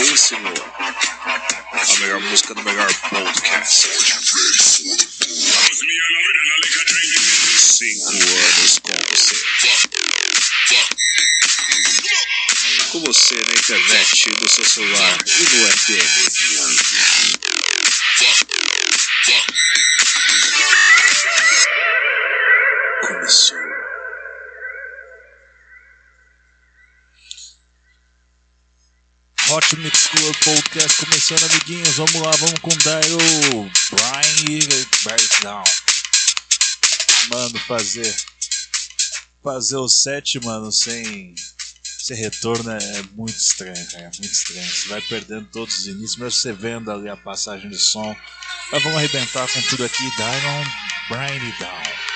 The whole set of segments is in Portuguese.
Reinaldo Veríssimo. A melhor música do melhor podcast. Cinco anos com você. Com você na internet, no seu celular e no FM. Hot Mix Club Podcast começando, amiguinhos. Vamos lá, vamos com o Daryl Brian Breakdown. Mano, fazer. Fazer o set, mano, sem. Sem retorno é, é muito estranho, cara. É muito estranho. Você vai perdendo todos os inícios, mesmo você vendo ali a passagem de som. Mas vamos arrebentar com tudo aqui. Diamond Brian Down.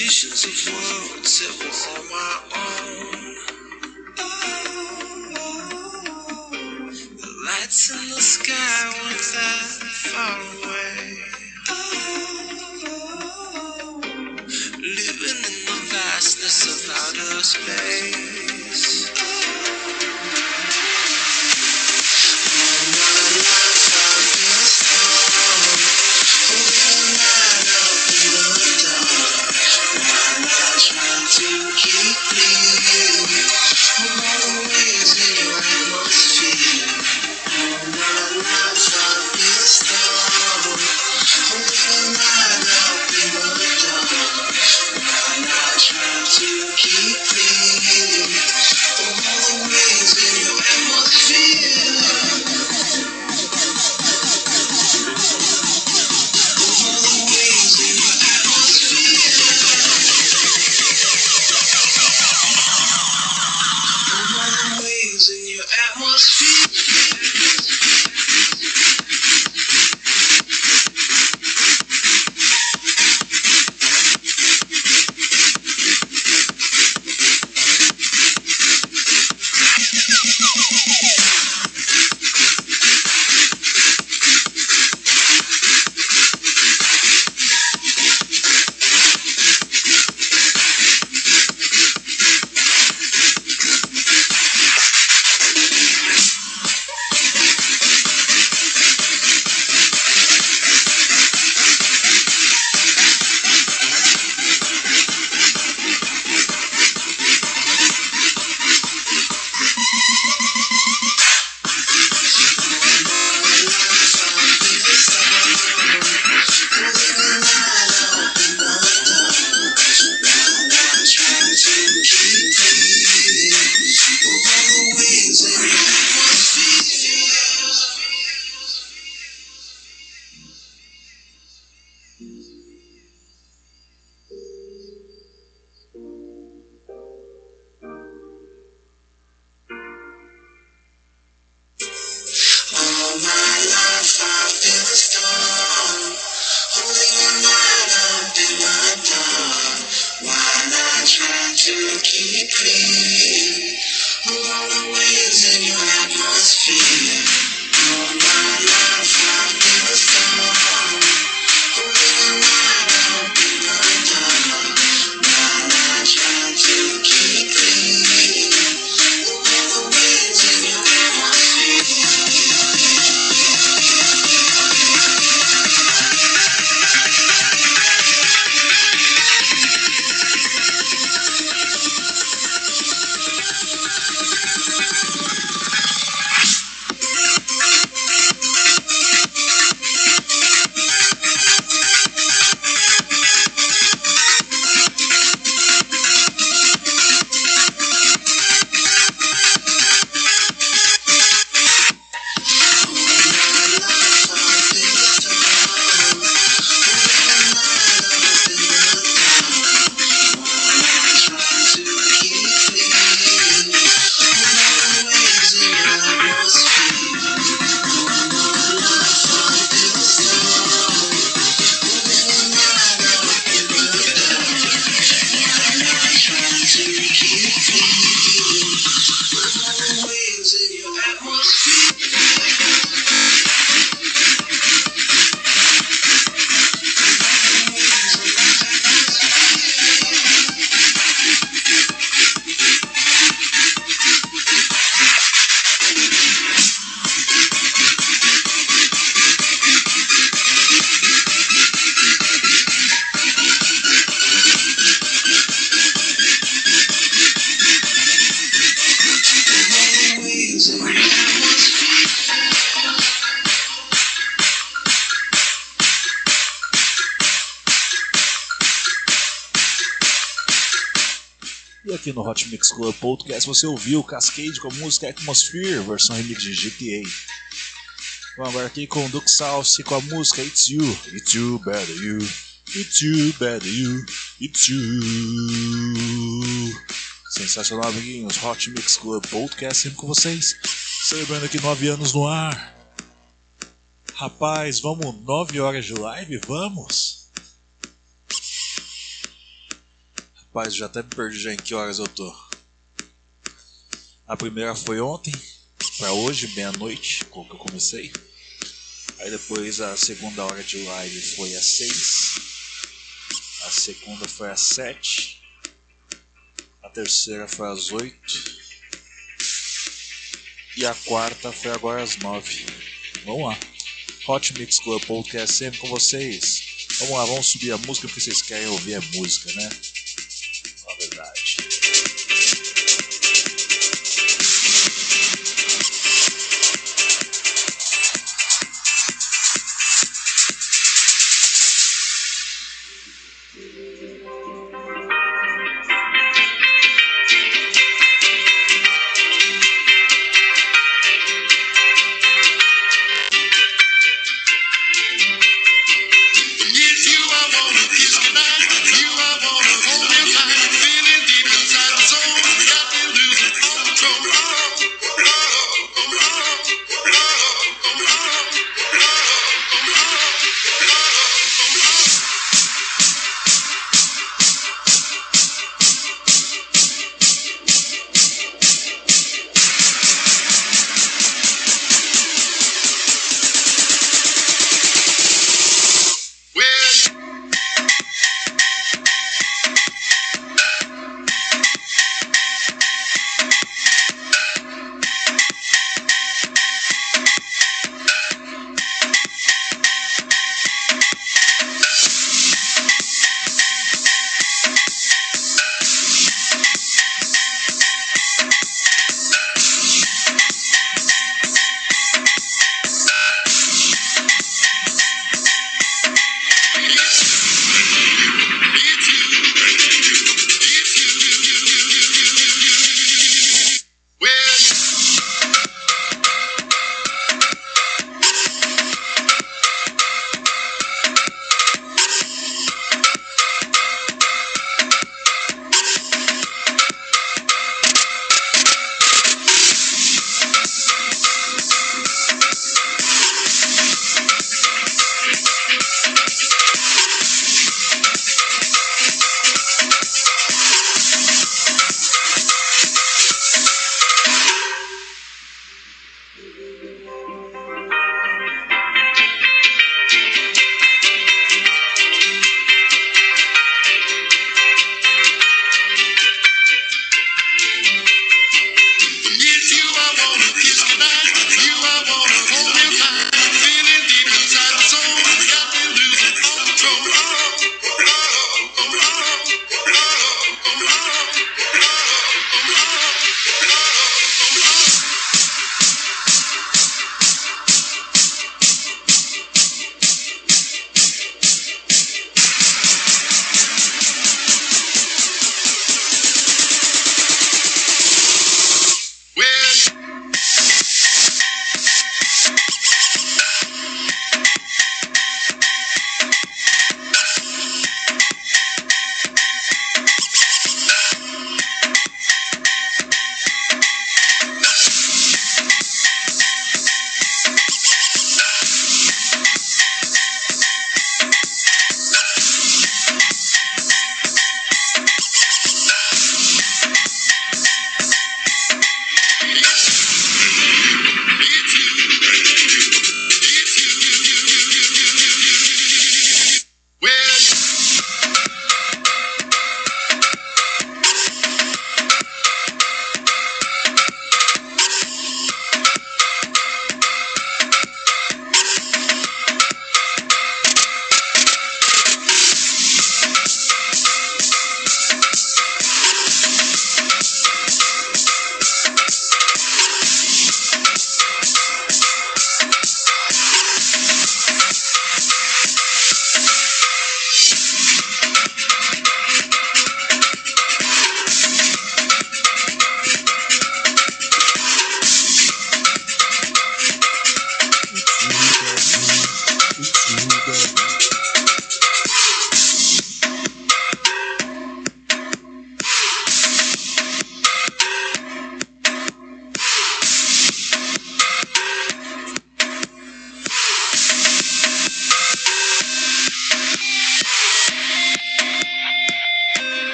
Visions of worlds that were all my own. The lights in the sky weren't that far away. Living in the vastness of outer space. Club Podcast você ouviu Cascade com a música Atmosphere, versão remix de GTA. Vamos agora aqui com Duke Salsi com a música It's You, It's You, Better You, It's You, Better You, It's You. Sensacional, amiguinhos. Hot Mix Club Podcast sempre com vocês. Celebrando aqui nove anos no ar. Rapaz, vamos nove horas de live? Vamos! Rapaz, já até me perdi já em que horas eu tô. A primeira foi ontem, pra hoje, meia-noite, que eu comecei. Aí depois a segunda hora de live foi às seis. A segunda foi às sete. A terceira foi às oito. E a quarta foi agora às nove. Vamos lá. Hot Mix Club Podcast sempre com vocês. Vamos lá, vamos subir a música porque vocês querem ouvir a música, né?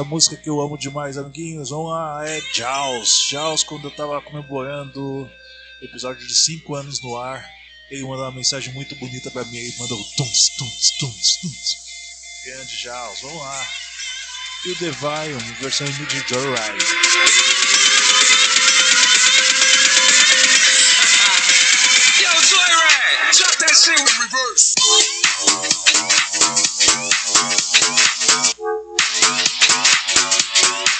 Essa música que eu amo demais, amiguinhos. Vamos lá, é Jaws. Jaws, quando eu tava comemorando episódio de 5 anos no ar, ele mandou uma mensagem muito bonita pra mim. Ele mandou tums, tums, tums, tums. Grande Jaws, vamos lá. E o Devion, versão de Joyride. Drop that shit reverse.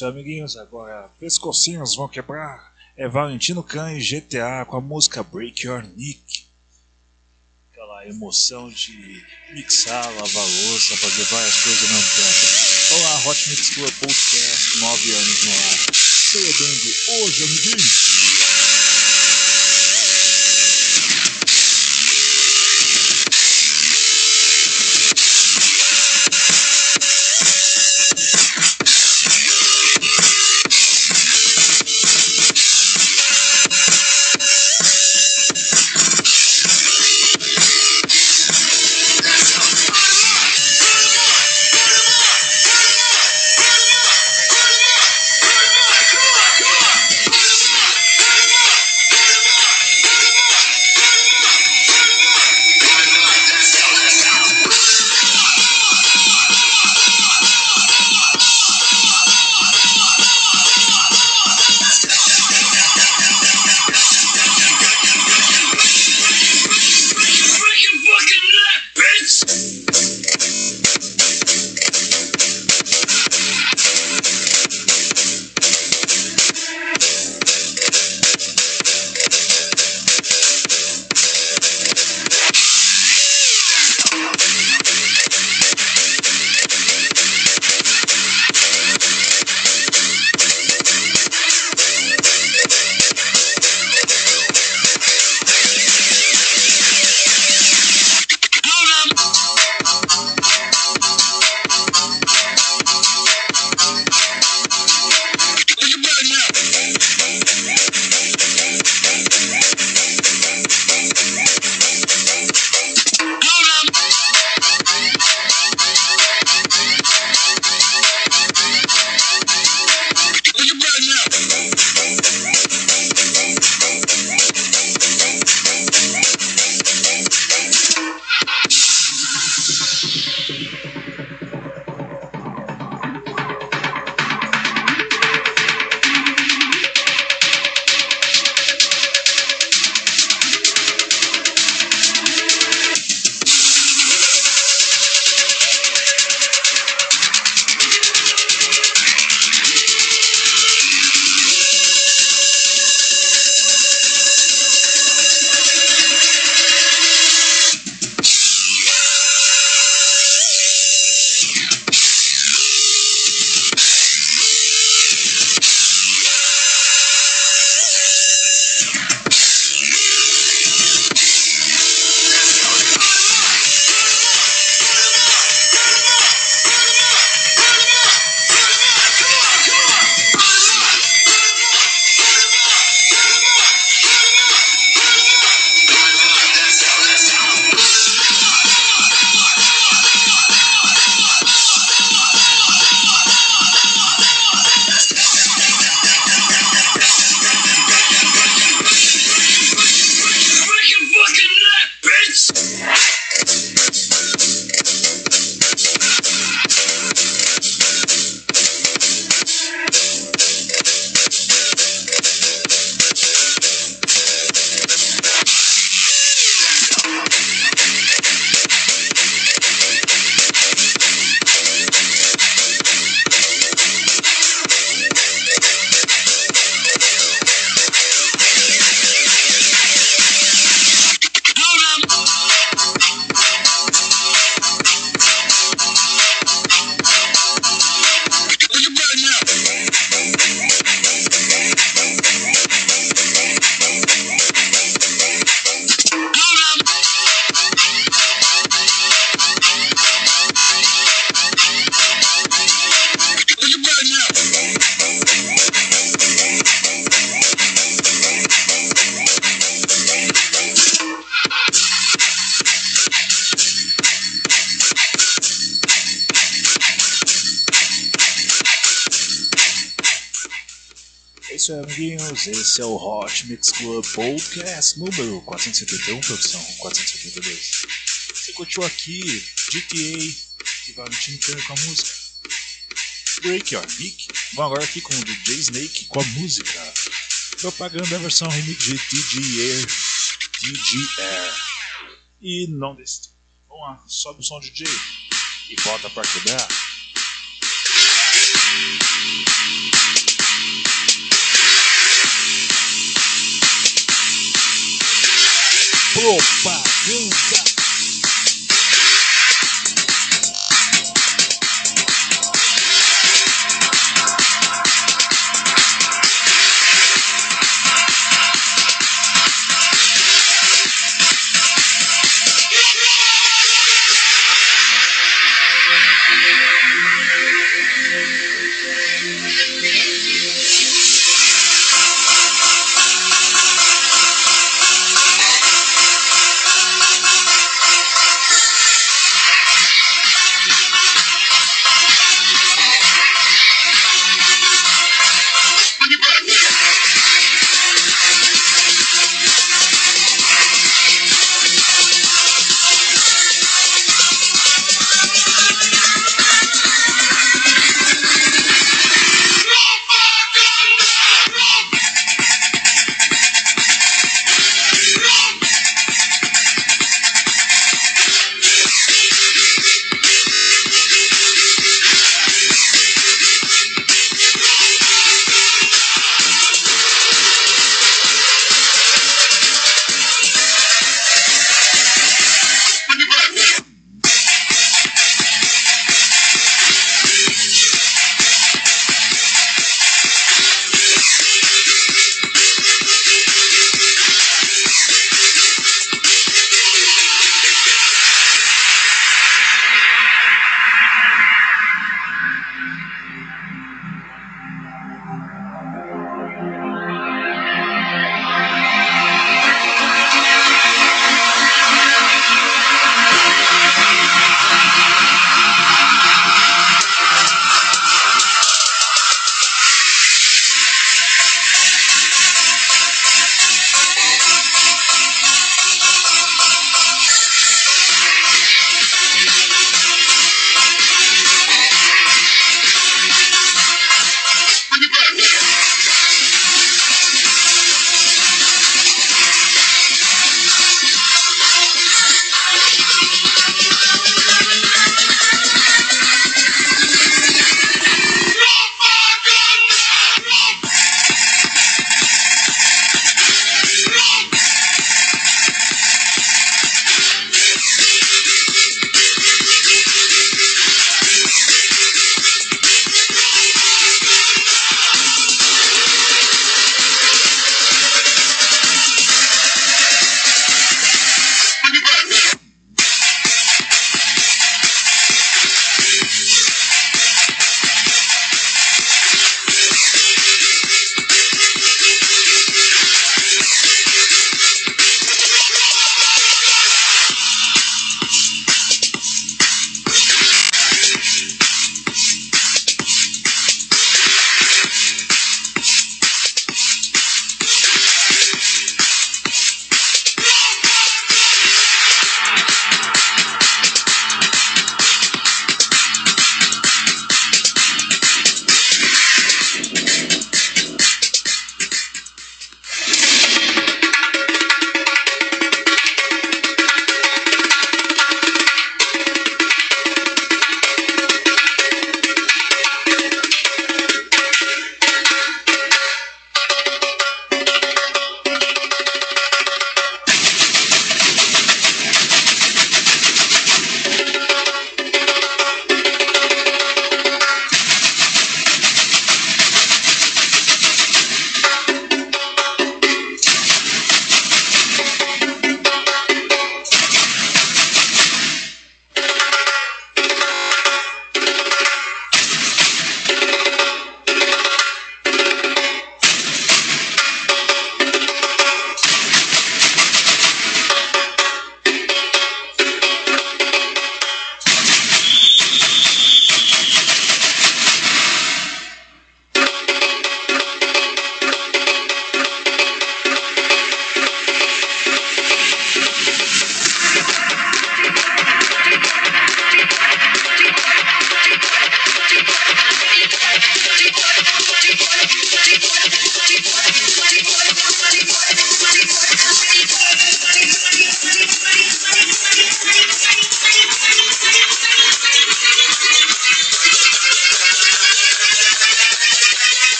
isso amiguinhos. Agora, pescocinhos vão quebrar. É Valentino Khan e GTA com a música Break Your Nick. Aquela emoção de mixar, lavar louça, fazer várias coisas ao mesmo tempo. Olá, Hot Mix Club Podcast, 9 anos no ar. Celebrando hoje, amiguinhos. Isso amiguinhos. Esse é o Hot Mix Club Podcast número 471, produção 472. Você curtiu aqui GTA e Valentino Turner com a música. Break Your Nick. Vamos agora aqui com o DJ Snake com a música. Propaganda versão remix de TG Air. TG Air. E não desse. Vamos lá, sobe o som DJ e bota pra quebrar. Propaganda.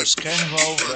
Carlos came over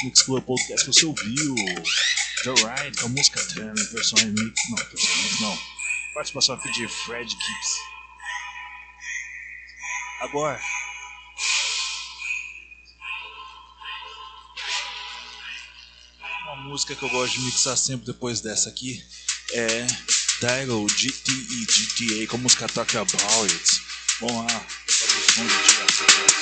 Hot Club Podcast que você ouviu. The Ride com a música é, Turn, versão remix. Não, versão remix não. Participação aqui de Fred Gibbs. Agora. Uma música que eu gosto de mixar sempre depois dessa aqui é Daryl GTE GTA com a música Talk About It. Vamos lá, fazer o som de.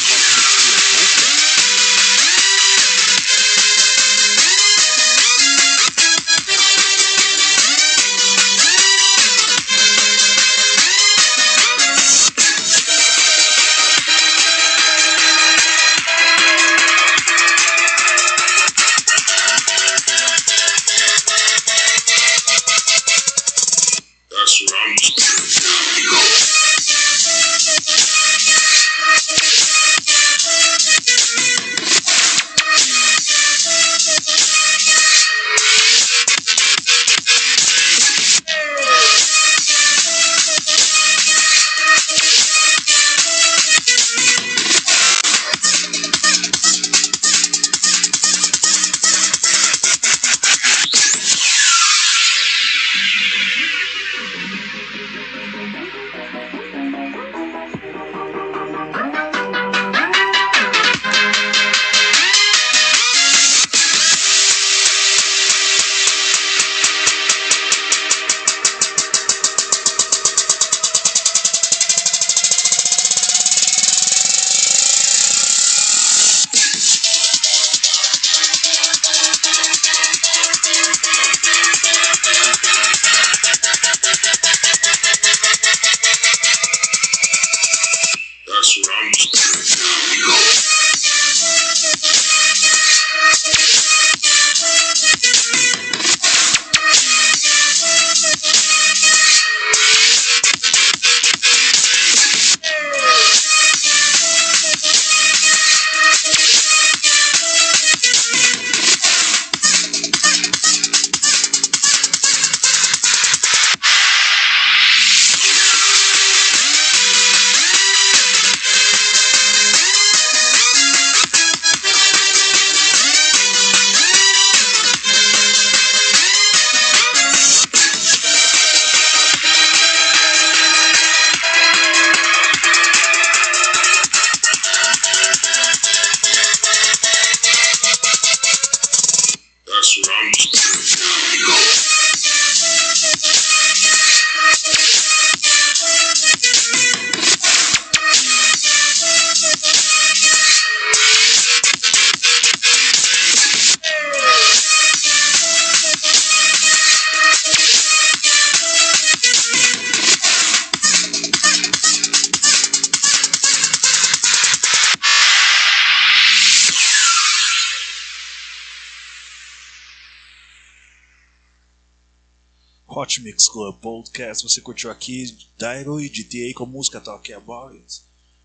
Mix Club Podcast, você curtiu aqui Dairo e GTA com a música Talk About It.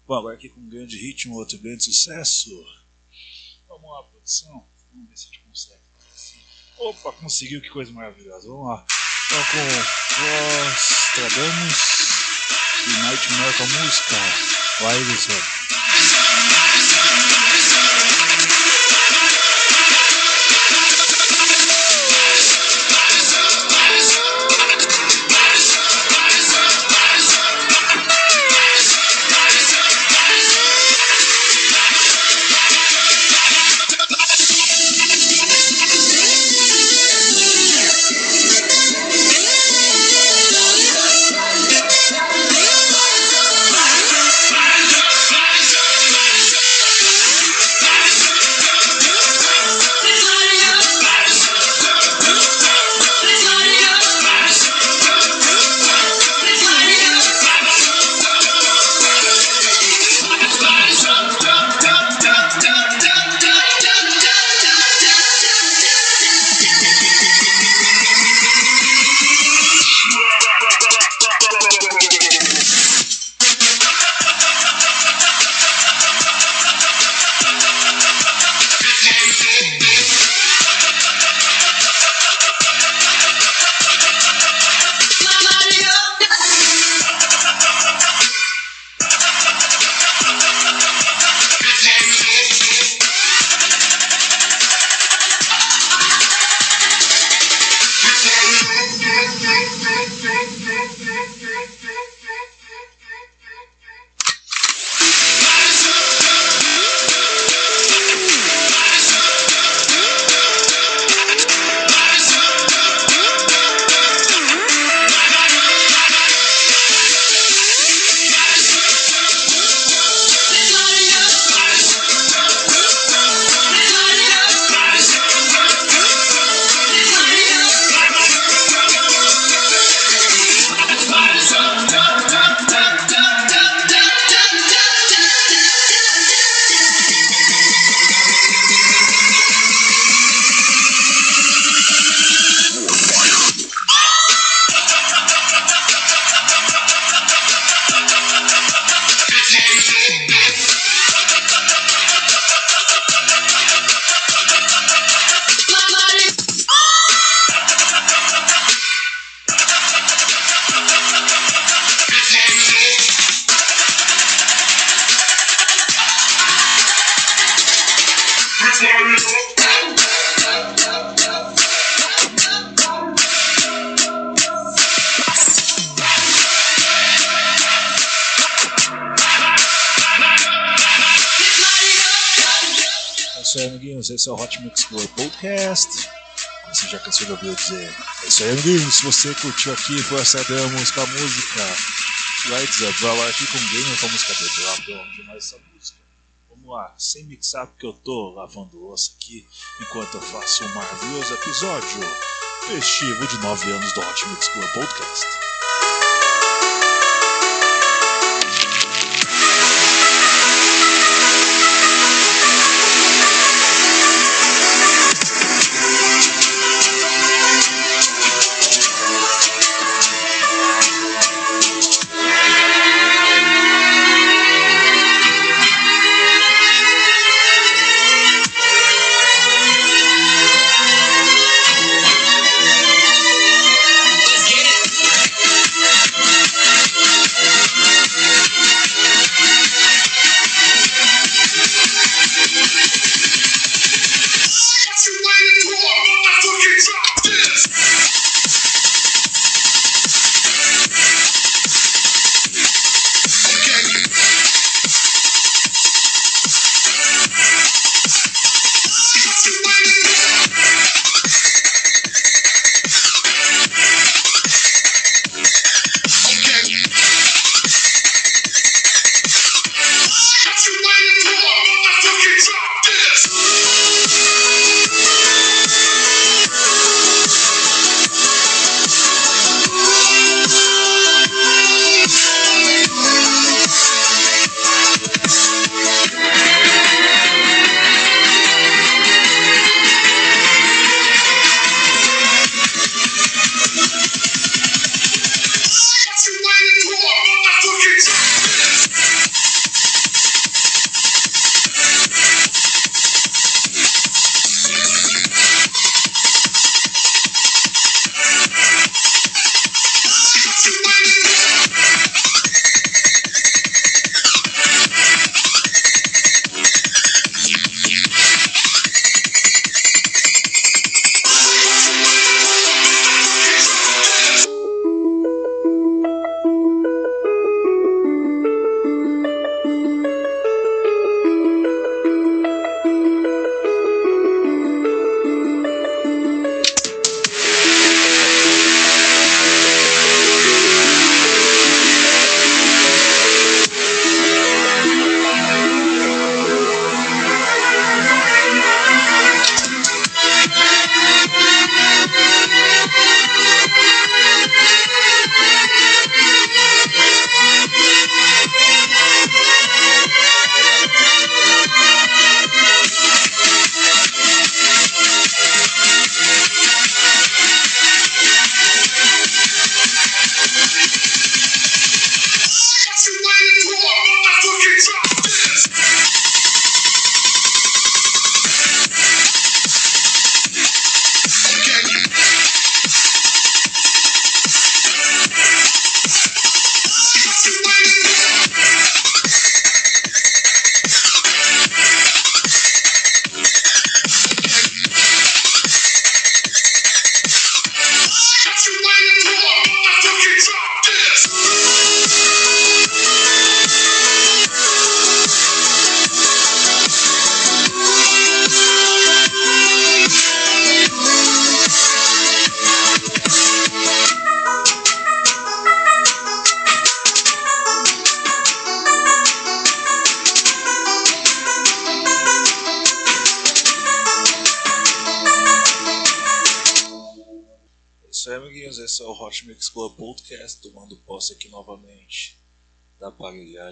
Bom, agora aqui com um grande ritmo, outro grande sucesso. Vamos lá, produção. Vamos ver se a gente consegue. Opa, conseguiu, que coisa maravilhosa. Vamos lá. Então com Nostradamus e Nightmare com a música. Vai, Luciano. Esse é o Hot Mix Club Podcast. Você já cansou de ouvir eu dizer. É isso aí, amiguinhos. Se você curtiu aqui, foi acedemos com a música Lights Up, vai lá aqui com o game com a música dele. Eu adoro demais essa música. Vamos lá, sem mixar, porque eu tô lavando louça aqui enquanto eu faço um maravilhoso episódio festivo de 9 anos do Hot Mix Club Podcast.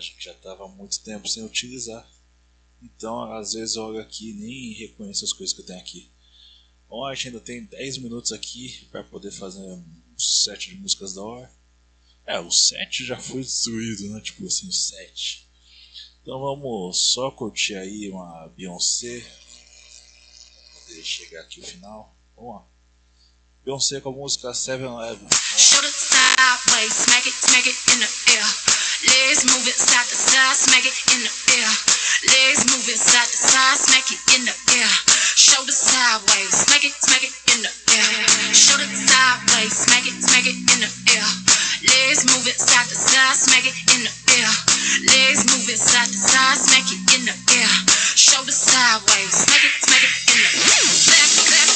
Aparelhagem que já estava há muito tempo sem utilizar. Então, às vezes eu olho aqui e nem reconheço as coisas que eu tenho aqui. Bom, a gente ainda tem 10 minutos aqui para poder fazer um set de músicas da hora. É, o set já foi destruído, né? Tipo assim, o set. Então vamos só curtir aí uma Beyoncé. Pra poder chegar aqui o final. Vamos lá. Beyoncé com a música 7-Eleven. Shoulder sideways, smack it, smack it in the air. Legs move it side to side, smack it in the air. Legs move it side to side, smack it in the air. Shoulder sideways, smack it, smack it in the air. Shoulder sideways, smack it, smack it in the air. Legs move it side to side, smack it in the air. Legs move it side to side, smack it in the air. Shoulder sideways, smack it, smack it in the air. Back, back.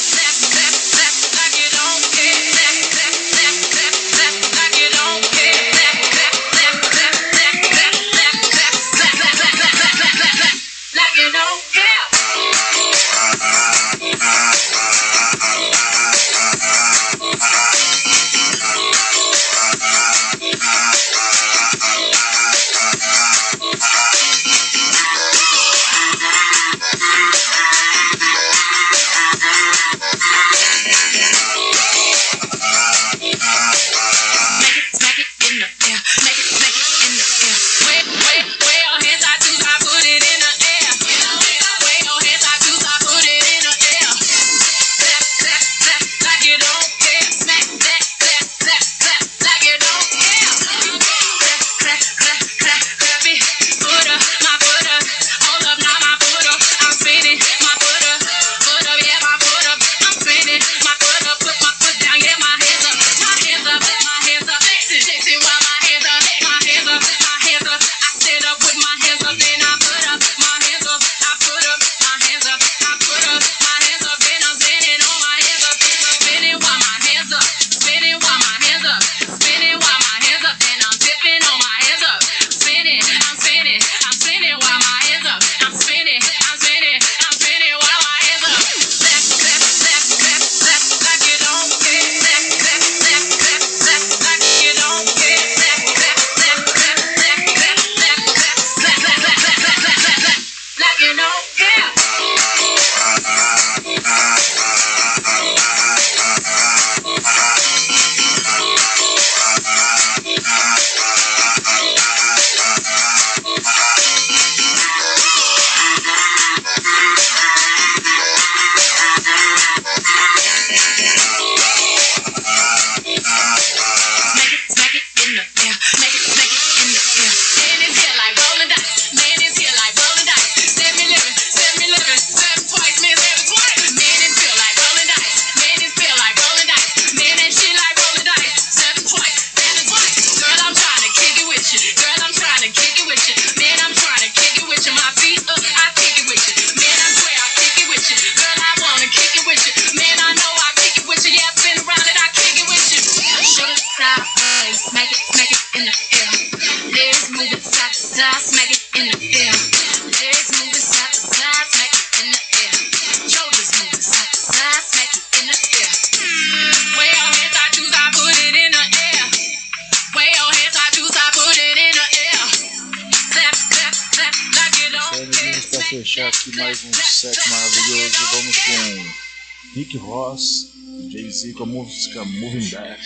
Rick Ross e Jay-Z com a música Moving Back.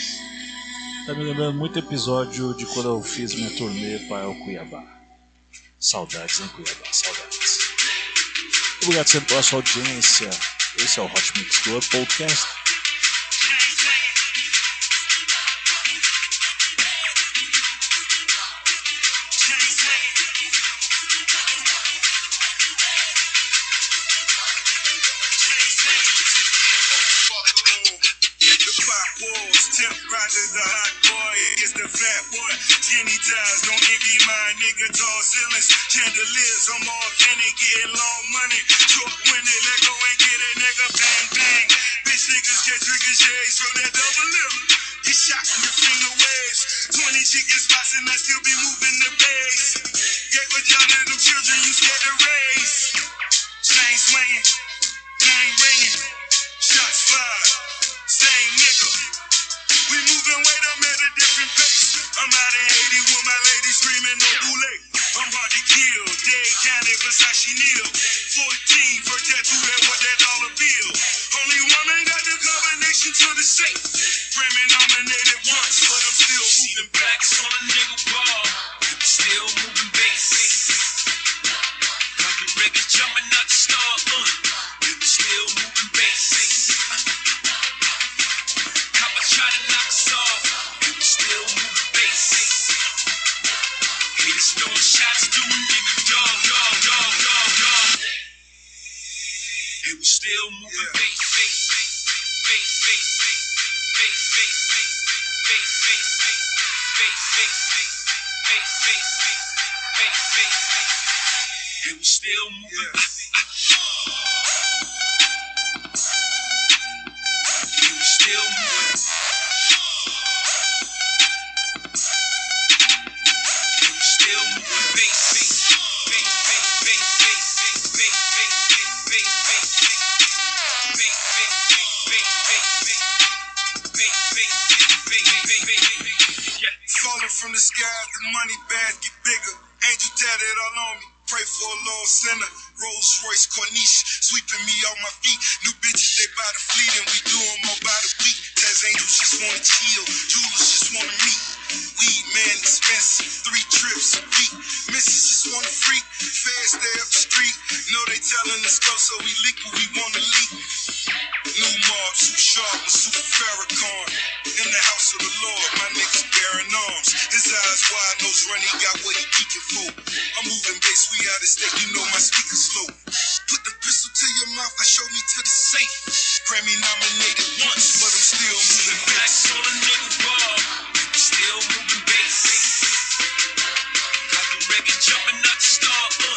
Tá me lembrando muito episódio de quando eu fiz minha turnê para o Cuiabá. Saudades em Cuiabá, saudades. Obrigado sempre pela sua audiência. Esse é o Hot Mix Club Podcast. we wanna. New mob, too sharp with super Farrakhan. In the house of the Lord, my niggas bearing arms. His eyes wide, knows running, got what he geeking for. I'm moving bass, we out of state, you know my speaker's slow. Put the pistol to your mouth, I show me to the safe. Grammy nominated once, but I'm still moving bass. On a still moving bass. Got the record jumping out the starboard.